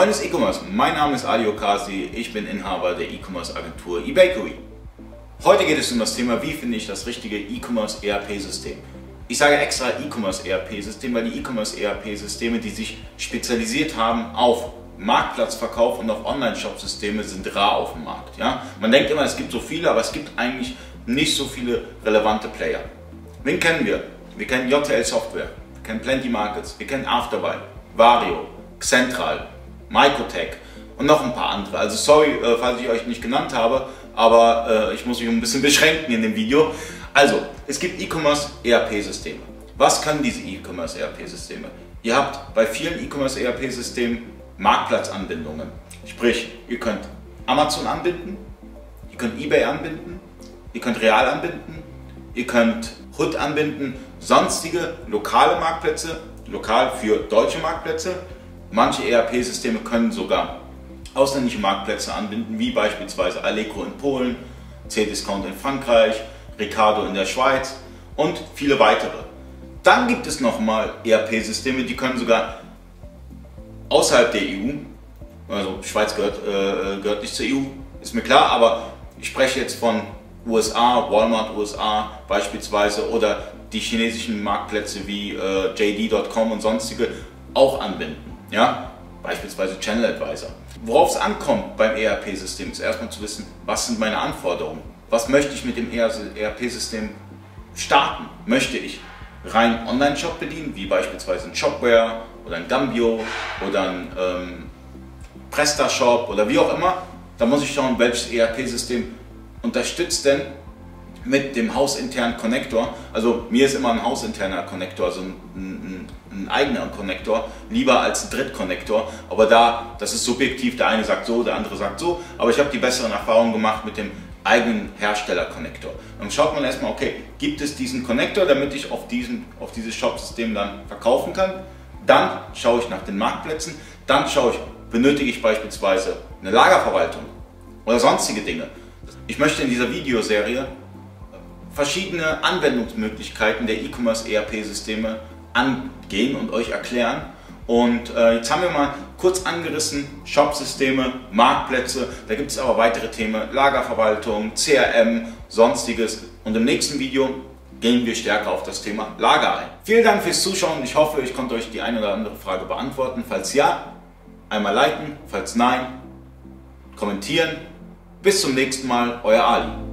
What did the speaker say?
Freunde des E-Commerce, mein Name ist Ali Okasi, ich bin Inhaber der E-Commerce Agentur eBakery. Heute geht es um das Thema, wie finde ich das richtige E-Commerce ERP-System. Ich sage extra E-Commerce ERP-System, weil die E-Commerce ERP-Systeme, die sich spezialisiert haben auf Marktplatzverkauf und auf Online-Shop-Systeme, sind rar auf dem Markt. Ja? Man denkt immer, es gibt so viele, aber es gibt eigentlich nicht so viele relevante Player. Wen kennen wir? Wir kennen JTL Software, wir kennen Plenty Markets, wir kennen Afterbuy, Vario, Xentral, Microtech und noch ein paar andere. Also sorry, äh, falls ich euch nicht genannt habe, aber äh, ich muss mich ein bisschen beschränken in dem Video. Also, es gibt E-Commerce ERP-Systeme. Was können diese E-Commerce ERP-Systeme? Ihr habt bei vielen E-Commerce ERP-Systemen Marktplatzanbindungen. Sprich, ihr könnt Amazon anbinden, ihr könnt eBay anbinden, ihr könnt Real anbinden, ihr könnt Hood anbinden, sonstige lokale Marktplätze, lokal für deutsche Marktplätze Manche ERP-Systeme können sogar ausländische Marktplätze anbinden, wie beispielsweise Allegro in Polen, C-Discount in Frankreich, Ricardo in der Schweiz und viele weitere. Dann gibt es nochmal ERP-Systeme, die können sogar außerhalb der EU, also Schweiz gehört, äh, gehört nicht zur EU, ist mir klar, aber ich spreche jetzt von USA, Walmart USA beispielsweise oder die chinesischen Marktplätze wie äh, JD.com und sonstige auch anbinden. Ja? Beispielsweise Channel Advisor. Worauf es ankommt beim ERP-System ist erstmal zu wissen, was sind meine Anforderungen? Was möchte ich mit dem ERP-System starten? Möchte ich rein Online-Shop bedienen, wie beispielsweise ein Shopware oder ein Gambio oder ein ähm, PrestaShop oder wie auch immer? Da muss ich schauen, welches ERP-System unterstützt denn mit dem hausinternen Connector. Also mir ist immer ein hausinterner Connector, also ein, ein, ein eigener Connector, lieber als ein Drittkonnektor. Aber da, das ist subjektiv, der eine sagt so, der andere sagt so. Aber ich habe die besseren Erfahrungen gemacht mit dem eigenen Hersteller-Connector. Dann schaut man erstmal, okay, gibt es diesen Connector, damit ich auf, diesen, auf dieses Shop-System dann verkaufen kann? Dann schaue ich nach den Marktplätzen. Dann schaue ich, benötige ich beispielsweise eine Lagerverwaltung oder sonstige Dinge. Ich möchte in dieser Videoserie verschiedene Anwendungsmöglichkeiten der E-Commerce ERP-Systeme angehen und euch erklären. Und äh, jetzt haben wir mal kurz angerissen, Shop-Systeme, Marktplätze, da gibt es aber weitere Themen, Lagerverwaltung, CRM, sonstiges. Und im nächsten Video gehen wir stärker auf das Thema Lager ein. Vielen Dank fürs Zuschauen. Ich hoffe, ich konnte euch die eine oder andere Frage beantworten. Falls ja, einmal liken, falls nein, kommentieren. Bis zum nächsten Mal, euer Ali.